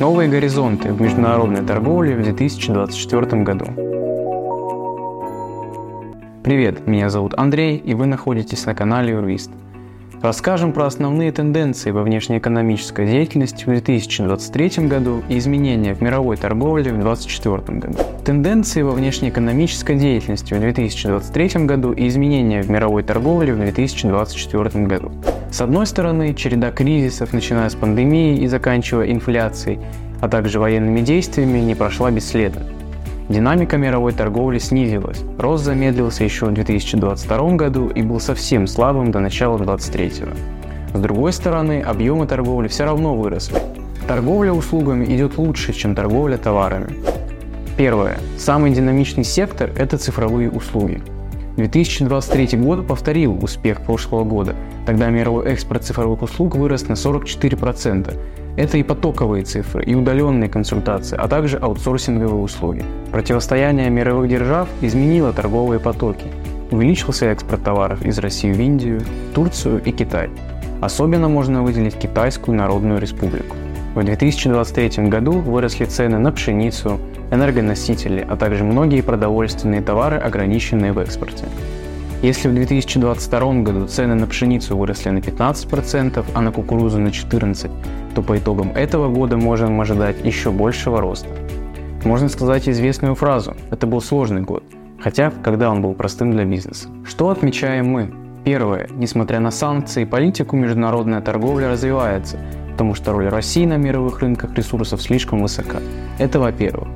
Новые горизонты в международной торговле в 2024 году. Привет, меня зовут Андрей, и вы находитесь на канале Юрвист. Расскажем про основные тенденции во внешнеэкономической деятельности в 2023 году и изменения в мировой торговле в 2024 году. Тенденции во внешнеэкономической деятельности в 2023 году и изменения в мировой торговле в 2024 году. С одной стороны, череда кризисов, начиная с пандемии и заканчивая инфляцией, а также военными действиями, не прошла бесследно. Динамика мировой торговли снизилась. Рост замедлился еще в 2022 году и был совсем слабым до начала 2023. С другой стороны, объемы торговли все равно выросли. Торговля услугами идет лучше, чем торговля товарами. Первое. Самый динамичный сектор – это цифровые услуги. 2023 год повторил успех прошлого года. Тогда мировой экспорт цифровых услуг вырос на 44%, это и потоковые цифры, и удаленные консультации, а также аутсорсинговые услуги. Противостояние мировых держав изменило торговые потоки. Увеличился экспорт товаров из России в Индию, Турцию и Китай. Особенно можно выделить Китайскую Народную Республику. В 2023 году выросли цены на пшеницу, энергоносители, а также многие продовольственные товары, ограниченные в экспорте. Если в 2022 году цены на пшеницу выросли на 15%, а на кукурузу на 14%, то по итогам этого года можем ожидать еще большего роста. Можно сказать известную фразу «это был сложный год», хотя когда он был простым для бизнеса. Что отмечаем мы? Первое. Несмотря на санкции и политику, международная торговля развивается, потому что роль России на мировых рынках ресурсов слишком высока. Это во-первых.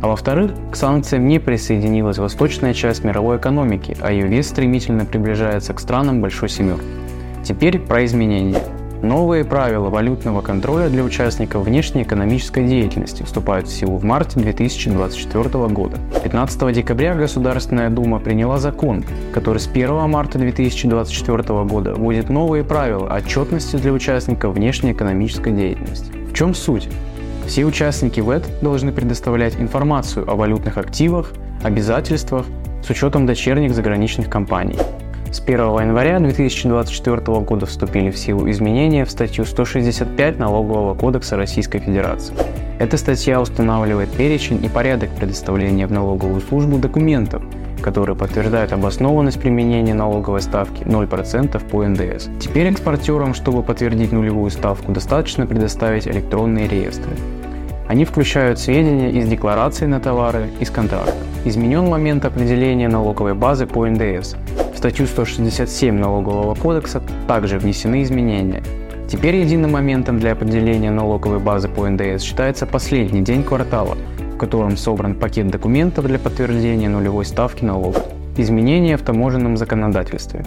А во-вторых, к санкциям не присоединилась восточная часть мировой экономики, а ее вес стремительно приближается к странам Большой Семерки. Теперь про изменения. Новые правила валютного контроля для участников внешнеэкономической деятельности вступают в силу в марте 2024 года. 15 декабря Государственная Дума приняла закон, который с 1 марта 2024 года вводит новые правила отчетности для участников внешнеэкономической деятельности. В чем суть? Все участники ВЭД должны предоставлять информацию о валютных активах, обязательствах с учетом дочерних заграничных компаний. С 1 января 2024 года вступили в силу изменения в статью 165 Налогового кодекса Российской Федерации. Эта статья устанавливает перечень и порядок предоставления в налоговую службу документов, которые подтверждают обоснованность применения налоговой ставки 0% по НДС. Теперь экспортерам, чтобы подтвердить нулевую ставку, достаточно предоставить электронные реестры. Они включают сведения из декларации на товары, из контракта. Изменен момент определения налоговой базы по НДС. Статью 167 Налогового кодекса также внесены изменения. Теперь единым моментом для определения налоговой базы по НДС считается последний день квартала – в котором собран пакет документов для подтверждения нулевой ставки налога. Изменения в таможенном законодательстве.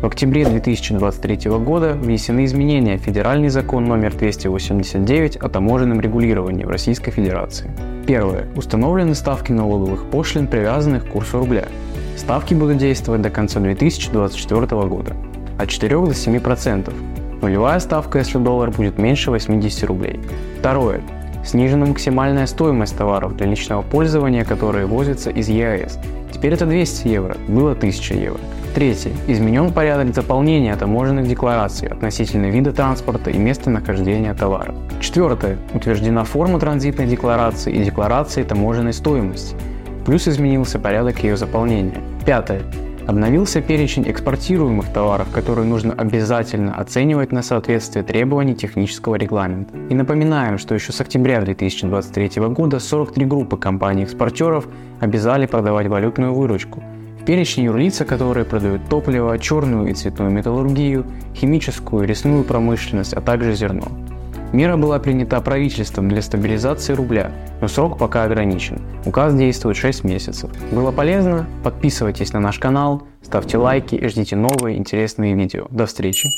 В октябре 2023 года внесены изменения в Федеральный закон номер 289 о таможенном регулировании в Российской Федерации. Первое. Установлены ставки налоговых пошлин, привязанных к курсу рубля. Ставки будут действовать до конца 2024 года от 4 до 7%. Нулевая ставка, если доллар будет меньше 80 рублей. Второе. Снижена максимальная стоимость товаров для личного пользования, которые возятся из ЕАЭС. Теперь это 200 евро, было 1000 евро. Третье. Изменен порядок заполнения таможенных деклараций относительно вида транспорта и местонахождения товара. Четвертое. Утверждена форма транзитной декларации и декларации таможенной стоимости. Плюс изменился порядок ее заполнения. Пятое. Обновился перечень экспортируемых товаров, которые нужно обязательно оценивать на соответствие требований технического регламента. И напоминаем, что еще с октября 2023 года 43 группы компаний-экспортеров обязали продавать валютную выручку. В перечне юрлица, которые продают топливо, черную и цветную металлургию, химическую и лесную промышленность, а также зерно. Мера была принята правительством для стабилизации рубля, но срок пока ограничен. Указ действует 6 месяцев. Было полезно? Подписывайтесь на наш канал, ставьте лайки и ждите новые интересные видео. До встречи!